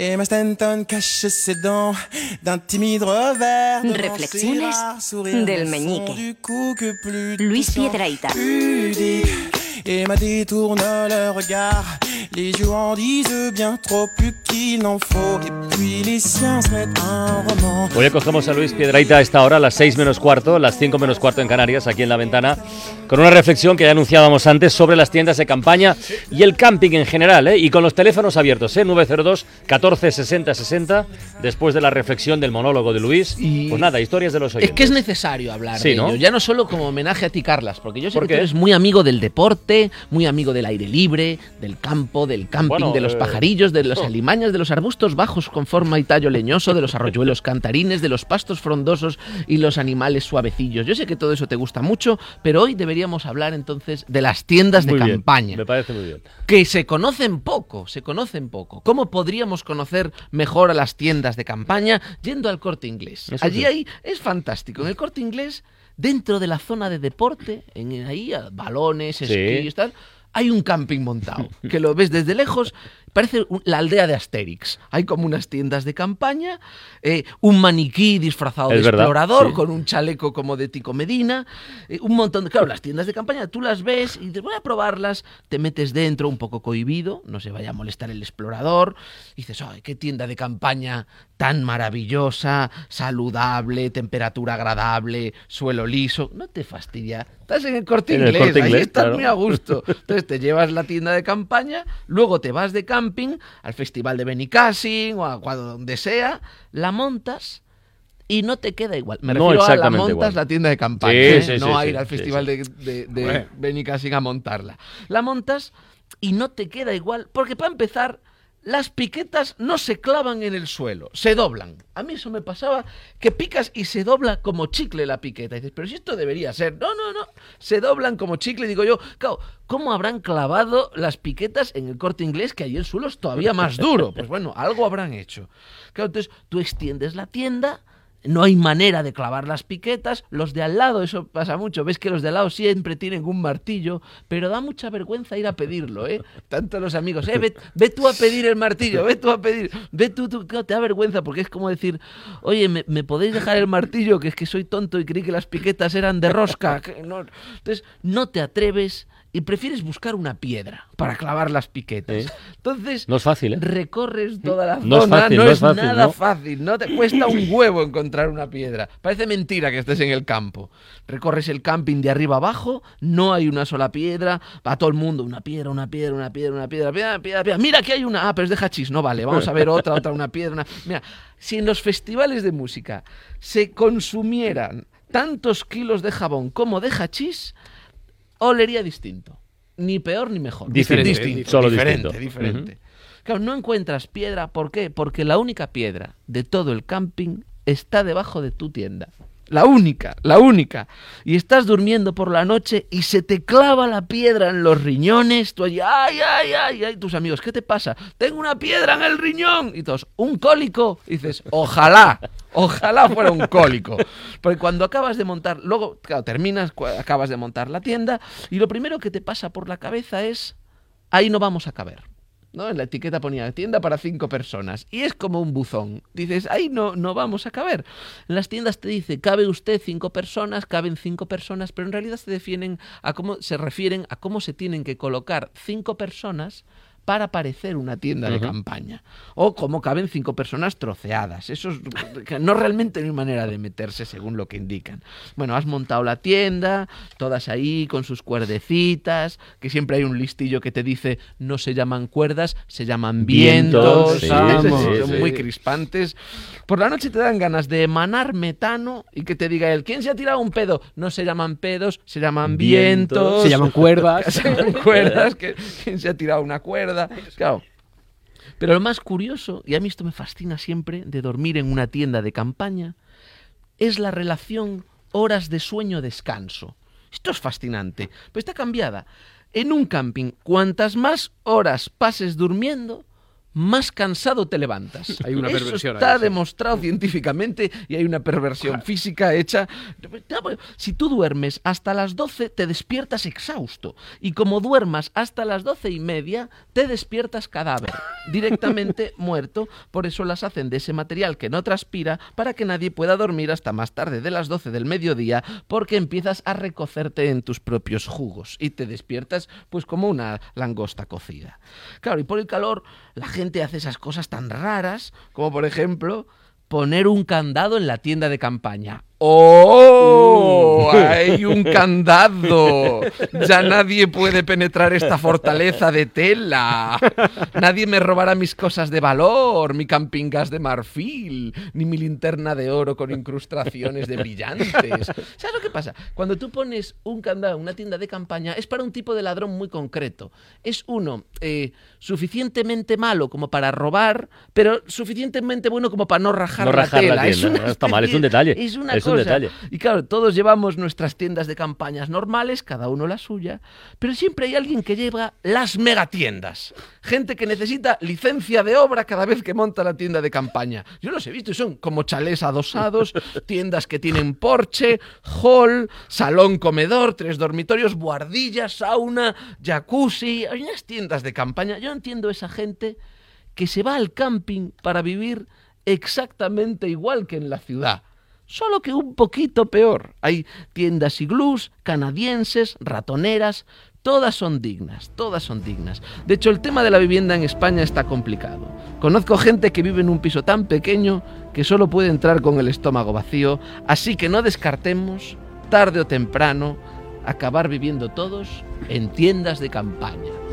Et ma Stanton cache ses dents d'un timide revers. Reflexiones del meñique. du coup que plus Luis pudiques. Et ma détourne le regard. Les yeux en disent bien trop plus qu'il n'en faut. Et puis les siens se mettent un roman. Hoy acogemos a Luis Piedraita a esta hora, a las 6 menos cuarto, las 5 menos cuarto en Canarias, aquí en la ventana, con una reflexión que ya anunciábamos antes sobre las tiendas de campaña y el camping en general, ¿eh? y con los teléfonos abiertos, ¿eh? 902 14 60 60, después de la reflexión del monólogo de Luis. Y- Pues nada, historias de los oyentes. Es que es necesario hablar Sí, de ¿no? ello, ya no solo como homenaje a ti, Carlas, porque yo sé ¿Por que tú eres muy amigo del deporte, muy amigo del aire libre, del campo, del camping, Bueno, de los eh, pajarillos, de oh. alimañas, de los arbustos bajos con forma y tallo leñoso, de los arroyuelos cantarines, de los pastos frondosos y los animales suavecillos. Yo sé que todo eso te gusta mucho, pero hoy deberíamos hablar entonces de las tiendas de bien, campaña Me parece muy bien. que se conocen poco, se conocen poco. ¿Cómo podríamos conocer mejor a las tiendas de campaña yendo al corte inglés? Eso Allí sí. ahí es fantástico. En el corte inglés, dentro de la zona de deporte, en ahí balones, Sí. esquís, tal, hay un camping montado que lo ves desde lejos. Parece la aldea de Asterix. Hay como unas tiendas de campaña, eh, un maniquí disfrazado Es de verdad, explorador sí. con un chaleco como de Tico Medina, eh, un montón de... Claro, las tiendas de campaña, tú las ves y dices, voy a probarlas, te metes dentro un poco cohibido, no se vaya a molestar el explorador, y dices, ay, qué tienda de campaña tan maravillosa, saludable, temperatura agradable, suelo liso, no te fastidia. Estás en el corte En el inglés, Corte ahí Inglés, estás claro. muy a gusto. Entonces te llevas la tienda de campaña, luego te vas de camping al festival de Benicassin o a cuando donde sea, la montas y no te queda igual. Me No refiero a la montas igual. la tienda de campaña, Sí, ¿eh? sí, no sí, a ir al festival de, de, de Benicassin a montarla. La montas y no te queda igual, porque para empezar, las piquetas no se clavan en el suelo, se doblan. A mí eso me pasaba, que picas y se dobla como chicle la piqueta. Y dices, pero si esto debería ser. No, no, no. Se doblan como chicle. Digo yo, claro, ¿cómo habrán clavado las piquetas en el corte inglés que ahí el suelo es todavía más duro? Pues bueno, algo habrán hecho. Claro, entonces tú extiendes la tienda. No hay manera de clavar las piquetas. Los de al lado, eso pasa mucho. Ves que los de al lado siempre tienen un martillo, pero da mucha vergüenza ir a pedirlo, ¿eh? Tanto los amigos, eh, ve, tú a pedir el martillo, ve tú a pedir, ve tú, tú, te da vergüenza porque es como decir, oye, ¿me, podéis dejar el martillo? Que es que soy tonto y creí que las piquetas eran de rosca. que no". Entonces, no te atreves y prefieres buscar una piedra para clavar las piquetas. ¿Eh? Entonces, No es fácil, ¿eh? recorres toda la No es zona, fácil, no, no es, es fácil, nada ¿no? fácil, no te cuesta un huevo encontrar una piedra. Parece mentira que estés en el campo. Recorres el camping de arriba abajo, no hay una sola piedra, va todo el mundo, una piedra, una piedra, una piedra, una piedra, piedra, piedra, piedra. Mira que hay una, ah, pero es de hachís, no vale, vamos a ver otra, otra, una piedra, una... Mira, si en los festivales de música se consumieran tantos kilos de jabón como de hachís, olería distinto. Ni peor ni mejor. Diferente, distinto, solo diferente, distinto. diferente. Claro, no encuentras piedra. ¿Por qué? Porque la única piedra de todo el camping está debajo de tu tienda. La única, la única. Y estás durmiendo por la noche y se te clava la piedra en los riñones. Tú allí, ay, ay, ay, ay. Tus amigos, ¿qué te pasa? Tengo una piedra en el riñón. Y todos, ¿un cólico? Y dices, ojalá, ojalá fuera un cólico. Porque cuando acabas de montar, luego, claro, terminas, acabas de montar la tienda y lo primero que te pasa por la cabeza es, ahí no vamos a caber. ¿No? En la etiqueta ponía tienda para cinco personas. Y es como un buzón. Dices, ahí no, no vamos a caber. En las tiendas te dice, cabe usted cinco personas, caben cinco personas, pero en realidad se definen a cómo, se refieren a cómo se tienen que colocar cinco personas para parecer una tienda de Ujú. campaña. O cómo caben cinco personas troceadas. Eso es, no realmente no hay manera de meterse según lo que indican. Bueno, has montado la tienda, todas ahí con sus cuerdecitas, que siempre hay un listillo que te dice no se llaman cuerdas, se llaman vientos. Vientos, sí, sí, son sí. muy crispantes. Por la noche te dan ganas de emanar metano y que te diga él, ¿quién se ha tirado un pedo? No se llaman pedos, se llaman Vientos. vientos. Se llaman cuerdas. Se llaman cuerdas, que quién se ha tirado una cuerda. Claro. Pero lo más curioso, y a mí esto me fascina siempre, de dormir en una tienda de campaña, es la relación horas de sueño-descanso. Esto es fascinante, pero está cambiada. En un camping, cuantas más horas pases durmiendo, más cansado te levantas. Hay una Eso perversión ahí, está sí. demostrado científicamente y hay una perversión física hecha. Si tú duermes hasta las 12, te despiertas exhausto. Y como duermas hasta las doce y media, te despiertas cadáver, directamente muerto. Por eso las hacen de ese material que no transpira para que nadie pueda dormir hasta más tarde de las 12 del mediodía, porque empiezas a recocerte en tus propios jugos y te despiertas pues como una langosta cocida. Claro, y por el calor la gente hace esas cosas tan raras, como por ejemplo poner un candado en la tienda de campaña. ¡Oh! ¡Hay un candado! Ya nadie puede penetrar esta fortaleza de tela. Nadie me robará mis cosas de valor, mi camping gas de marfil, ni mi linterna de oro con incrustaciones de brillantes. ¿Sabes lo que pasa? Cuando tú pones un candado en una tienda de campaña, es para un tipo de ladrón muy concreto. Es uno eh, suficientemente malo como para robar, pero suficientemente bueno como para no rajar, No la rajar la tela. Es tienda, una no está mal, es un detalle, Es una es un. Y claro, todos llevamos nuestras tiendas de campañas normales, cada uno la suya, pero siempre hay alguien que lleva las megatiendas. Gente que necesita licencia de obra cada vez que monta la tienda de campaña. Yo los he visto y son como chalés adosados, tiendas que tienen porche, hall, salón comedor, tres dormitorios, buhardilla, sauna, jacuzzi. Hay unas tiendas de campaña. Yo entiendo esa gente que se va al camping para vivir exactamente igual que en la ciudad. Solo que un poquito peor. Hay tiendas iglús, canadienses, ratoneras, todas son dignas, todas son dignas. De hecho, el tema de la vivienda en España está complicado. Conozco gente que vive en un piso tan pequeño que solo puede entrar con el estómago vacío, así que no descartemos, tarde o temprano, acabar viviendo todos en tiendas de campaña.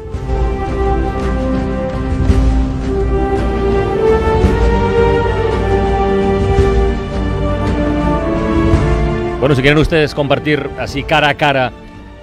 Bueno, si quieren ustedes compartir así cara a cara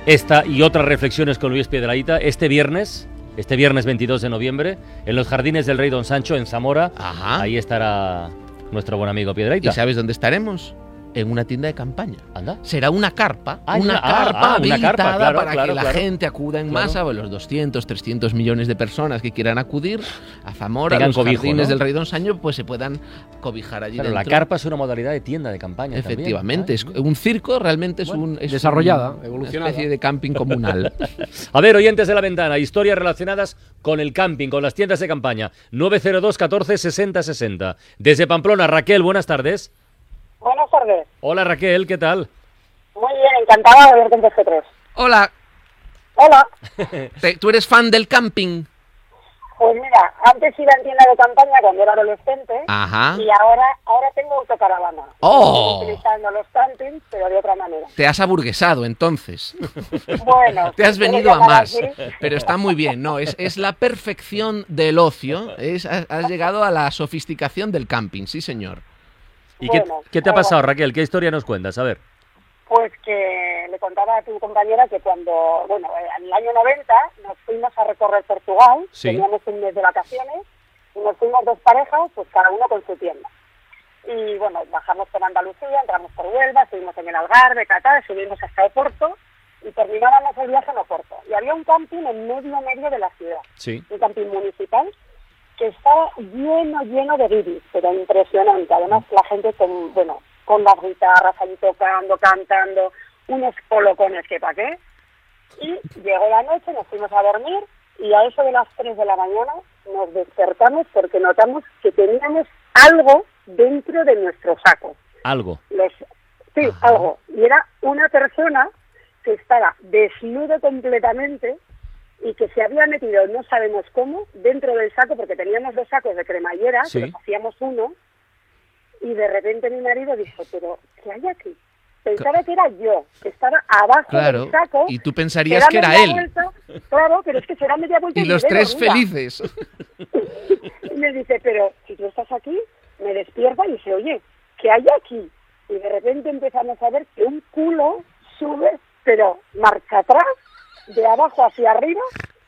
esta y otras reflexiones con Luis Piedraíta, este viernes, este viernes 22 de noviembre, en los jardines del Rey Don Sancho, en Zamora, Ajá. ahí estará nuestro buen amigo ¿Y Piedraíta. sabes dónde estaremos? En una tienda de campaña. Anda. será una carpa, Ah, una una- ah, carpa ah, una habilitada carpa, claro, para claro, que la claro. gente acuda en Claro. masa, o los 200, 300 millones de personas que quieran acudir a Zamora, a Tengan los cobijo, jardines ¿no? del Rey Don Saño, pues se puedan cobijar allí Claro, la dentro. carpa es una modalidad de tienda de campaña. también. Efectivamente, Ah, es un circo realmente es Bueno, un es desarrollada, un- una evolucionada. especie de camping comunal. A ver, oyentes de la ventana, historias relacionadas con el camping, con las tiendas de campaña. 902 14 60 60. Desde Pamplona, Raquel, buenas tardes. Buenas tardes. Hola Raquel, ¿qué tal? Muy bien, encantada de verte en vosotros. Hola, Hola. ¿tú eres fan del camping? Pues mira, antes iba en tienda de campaña cuando era adolescente Ajá. y ahora ahora tengo autocaravana. ¡Oh! Estoy utilizando los campings, pero de otra manera. Te has aburguesado entonces. Bueno. Te has venido a más, así. pero está muy bien, no, es, es la perfección del ocio, es, has, has llegado a la sofisticación del camping, sí señor. ¿Y qué, Bueno, qué te ha pasado. Raquel? ¿Qué historia nos cuentas? A ver. Pues que le contaba a tu compañera que cuando, bueno, en el año 90 nos fuimos a recorrer Portugal, Sí. teníamos un mes de vacaciones y nos fuimos dos parejas, pues cada uno con su tienda. Y bueno, bajamos por Andalucía, entramos por Huelva, subimos en el Algarve, Qatar, subimos hasta Oporto y terminábamos el viaje en Oporto. Y había un camping en medio medio de la ciudad, Sí. un camping municipal que estaba lleno, lleno de guiris, pero impresionante. Además, la gente con, bueno, con las guitarras allí tocando, cantando, unos colocones que pa' qué. Y llegó la noche, nos fuimos a dormir y a eso de las 3 de la mañana nos despertamos porque notamos que teníamos algo dentro de nuestro saco. Algo. Los, sí, algo. Y era una persona que estaba desnudo completamente y que se había metido, no sabemos cómo, dentro del saco, porque teníamos dos sacos de cremallera, Sí. que los hacíamos uno, y de repente mi marido dijo, pero, ¿qué hay aquí? Pensaba que era yo, que estaba abajo Claro, del saco. y tú pensarías que era él. vuelta, claro, pero es que será media vuelta Y los tres felices. Y me dice, pero si tú estás aquí, me despierta y dice, oye, ¿qué hay aquí? Y de repente empezamos a ver que un culo sube, pero marcha atrás, de abajo hacia arriba.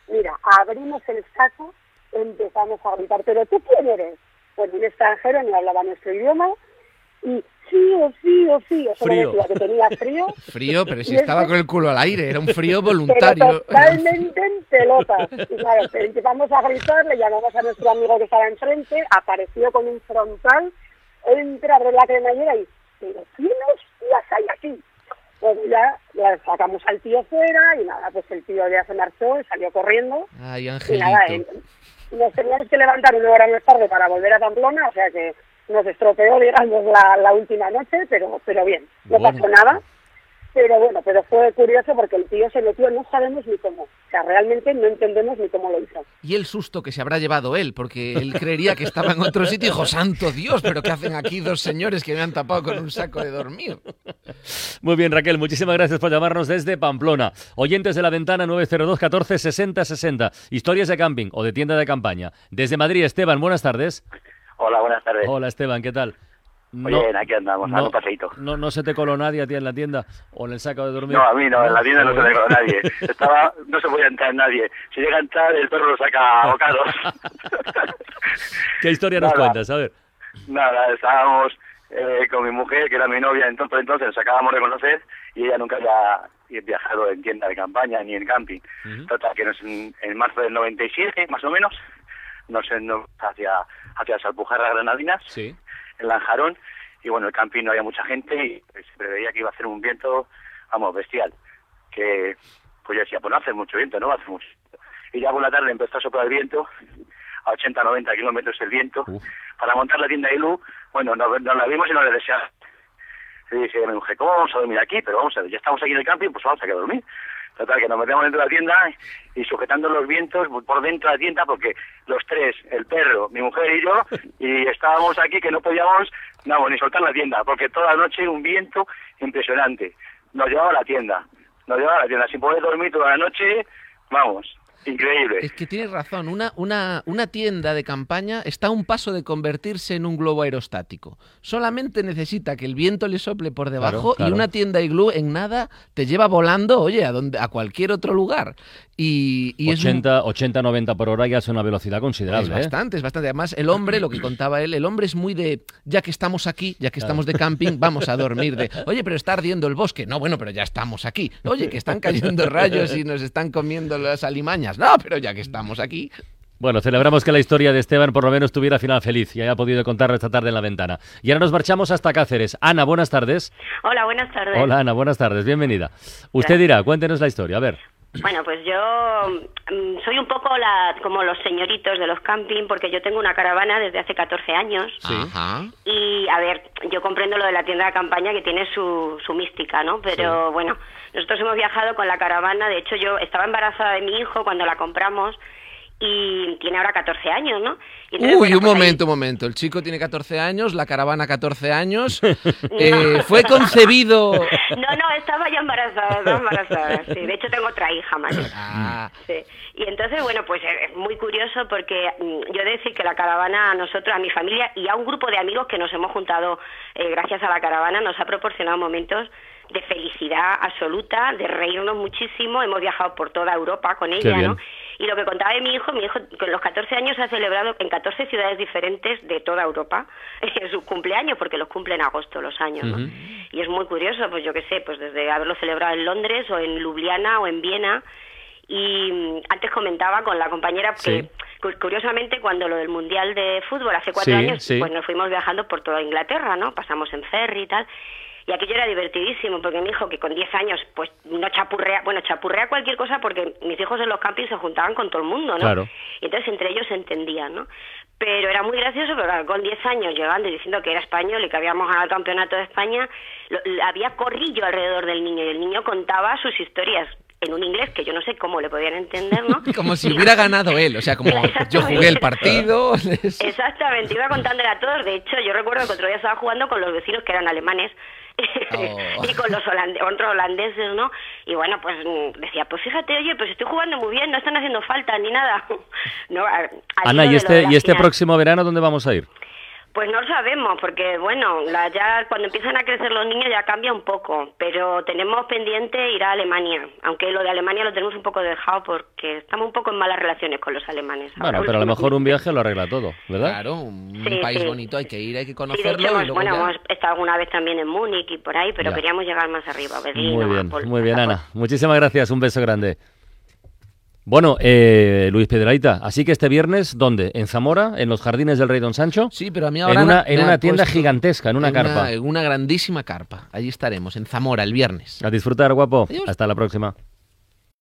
Mira, abrimos el saco, empezamos a gritar, pero ¿tú quién eres? Pues un extranjero, no hablaba nuestro idioma, y frío, frío, frío. Solo Frío. decía que tenía frío, Frío, pero si estaba con el culo al aire, era un frío voluntario. totalmente en pelotas. Y claro, empezamos a gritar, le llamamos a nuestro amigo que estaba enfrente, apareció con un frontal, entra, abre la cremallera y, pero ¿quién hostias hay aquí? Pues ya, ya sacamos al tío fuera y nada, pues el tío ya se marchó y salió corriendo. Ay, Y nada, eh, nos teníamos que levantar una hora más tarde para volver a Pamplona, o sea que nos estropeó, digamos, la, la última noche, pero, pero bien, no Bueno. pasó nada. Pero bueno, pero fue curioso porque el tío se metió, no sabemos ni cómo. O sea, realmente no entendemos ni cómo lo hizo. Y el susto que se habrá llevado él, porque él creería que estaba en otro sitio y dijo, santo Dios, pero ¿qué hacen aquí dos señores que me han tapado con un saco de dormir? Muy bien, Raquel, muchísimas gracias por llamarnos desde Pamplona. Oyentes de la ventana 902 14 60 60. Historias de camping o de tienda de campaña. Desde Madrid, Esteban, buenas tardes. Hola, buenas tardes. Hola, Esteban, ¿qué tal? Muy bien, aquí andamos, dando un paseíto. No, no se te coló nadie a ti en la tienda o en el saco de dormir. No, a mí no, en la tienda no se le con nadie. Estaba, no se podía entrar nadie. Si llega a entrar, el perro lo saca a bocados. ¿Qué historia nos Nada. cuentas? A ver. Nada, estábamos eh, con mi mujer, que era mi novia, entonces, entonces nos acabamos de conocer y ella nunca había viajado en tienda de campaña ni en camping. Total, que nos, en, en marzo del 97, más o menos, nos fuimos hacia, hacia las Alpujarras Granadinas, Sí. En Lanjarón, y bueno, el camping no había mucha gente y se preveía que iba a hacer un viento, vamos, bestial. Que, pues yo decía, pues no hace mucho viento, no va a hacer mucho. Y ya por la tarde empezó a soplar el viento, a 80, 90 kilómetros el viento, Uf. para montar la tienda de Ilu, bueno, nos, nos la vimos y nos la deseamos. Y dije ¿cómo vamos a dormir aquí? Pero vamos a ver, ya estamos aquí en el camping, pues vamos a a dormir. Total, que nos metemos dentro de la tienda y sujetando los vientos por dentro de la tienda porque los tres, el perro, mi mujer y yo, y estábamos aquí que no podíamos, no, ni soltar la tienda porque toda la noche un viento impresionante. Nos llevaba a la tienda, nos llevaba a la tienda sin poder dormir toda la noche, vamos, increíble. Es que tienes razón, una, una, una tienda de campaña está a un paso de convertirse en un globo aerostático. Solamente necesita que el viento le sople por debajo claro. y una tienda iglú en nada te lleva volando, oye, a, donde, a cualquier otro lugar. Y, y es un- 80, 80, 90 por hora ya es una velocidad considerable. Es ¿eh? bastante, es bastante. Además, el hombre, lo que contaba él, el hombre es muy de, ya que estamos aquí, ya que estamos de camping, vamos a dormir de, oye, pero está ardiendo el bosque. No, bueno, pero ya estamos aquí. Oye, que están cayendo rayos y nos están comiendo las alimañas. No, pero ya que estamos aquí. Bueno, celebramos que la historia de Esteban por lo menos tuviera final feliz y haya podido contarlo esta tarde en la ventana. Y ahora nos marchamos hasta Cáceres. Ana, buenas tardes. Hola, buenas tardes. Hola Ana, buenas tardes, bienvenida. Usted dirá, cuéntenos la historia, a ver. Bueno, pues yo mm, soy un poco la, como los señoritos de los camping porque yo tengo una caravana desde hace 14 años. Y, a ver, yo comprendo lo de la tienda de campaña que tiene su, su mística, ¿no? Pero bueno, nosotros hemos viajado con la caravana. De hecho, yo estaba embarazada de mi hijo cuando la compramos y tiene ahora 14 años, ¿no? Y entonces, Uy, bueno, un pues ahí- momento, un momento. El chico tiene 14 años, la caravana 14 años. Eh, fue concebido... No, no, estaba ya embarazada, estaba embarazada. Sí, de hecho tengo otra hija mayor. Ah, Sí. Y entonces, bueno, pues eh, es muy curioso porque mm, yo he de decir que la caravana a nosotros, a mi familia y a un grupo de amigos que nos hemos juntado eh, gracias a la caravana nos ha proporcionado momentos de felicidad absoluta, de reírnos muchísimo. Hemos viajado por toda Europa con ella. ¿no? Y lo que contaba de mi hijo, mi hijo con los 14 años ha celebrado en 14 ciudades diferentes de toda Europa su cumpleaños, porque los cumple en agosto los años, ¿no? Y es muy curioso, pues yo qué sé, pues desde haberlo celebrado en Londres o en Ljubljana o en Viena. Y mm, antes comentaba con la compañera que, Sí. curiosamente, cuando lo del Mundial de Fútbol hace cuatro Sí, años, sí. pues nos fuimos viajando por toda Inglaterra, ¿no? Pasamos en ferry y tal. Y aquello era divertidísimo, porque mi hijo, que con 10 años, pues no chapurrea, bueno, chapurrea cualquier cosa porque mis hijos en los campings se juntaban con todo el mundo, ¿no? Claro. Y entonces entre ellos se entendían, ¿no? Pero era muy gracioso, claro, con 10 años llegando y diciendo que era español y que habíamos ganado el campeonato de España, lo- había corrillo alrededor del niño y el niño contaba sus historias en un inglés que yo no sé cómo le podían entender, ¿no? como si hubiera ganado él. O sea, como yo jugué el partido. Exactamente, iba contándole a todos. De hecho, yo recuerdo que otro día estaba jugando con los vecinos que eran alemanes Oh. y con los holande- otros holandeses, ¿no? Y bueno, pues mm, decía, pues fíjate, oye, pues estoy jugando muy bien, no están haciendo falta ni nada. no, a- al Ana, ¿y este, ¿y este final. próximo verano dónde vamos a ir? Pues no lo sabemos, porque bueno, la- ya cuando empiezan a crecer los niños ya cambia un poco, pero tenemos pendiente ir a Alemania, aunque lo de Alemania lo tenemos un poco dejado porque estamos un poco en malas relaciones con los alemanes. Bueno, Ahora pero a lo mejor un viaje lo arregla todo, ¿verdad? Claro, un Sí, país sí. bonito, hay que ir, hay que Sí, de conocerlo hecho, y hemos, luego bueno, ya- hemos estado alguna vez también en Múnich y por ahí, pero Ya. queríamos llegar más arriba, Berlín. Muy bien, muy bien, Ana. Muchísimas gracias, un beso grande. Bueno, eh, Luis Piedraíta, así que este viernes, ¿dónde? ¿En Zamora? ¿En los jardines del Rey Don Sancho? Sí, pero a mí En ahora una- me en una tienda gigantesca, en una carpa. en una grandísima carpa. Allí estaremos, en Zamora, el viernes. A disfrutar, guapo. Adiós. Hasta la próxima.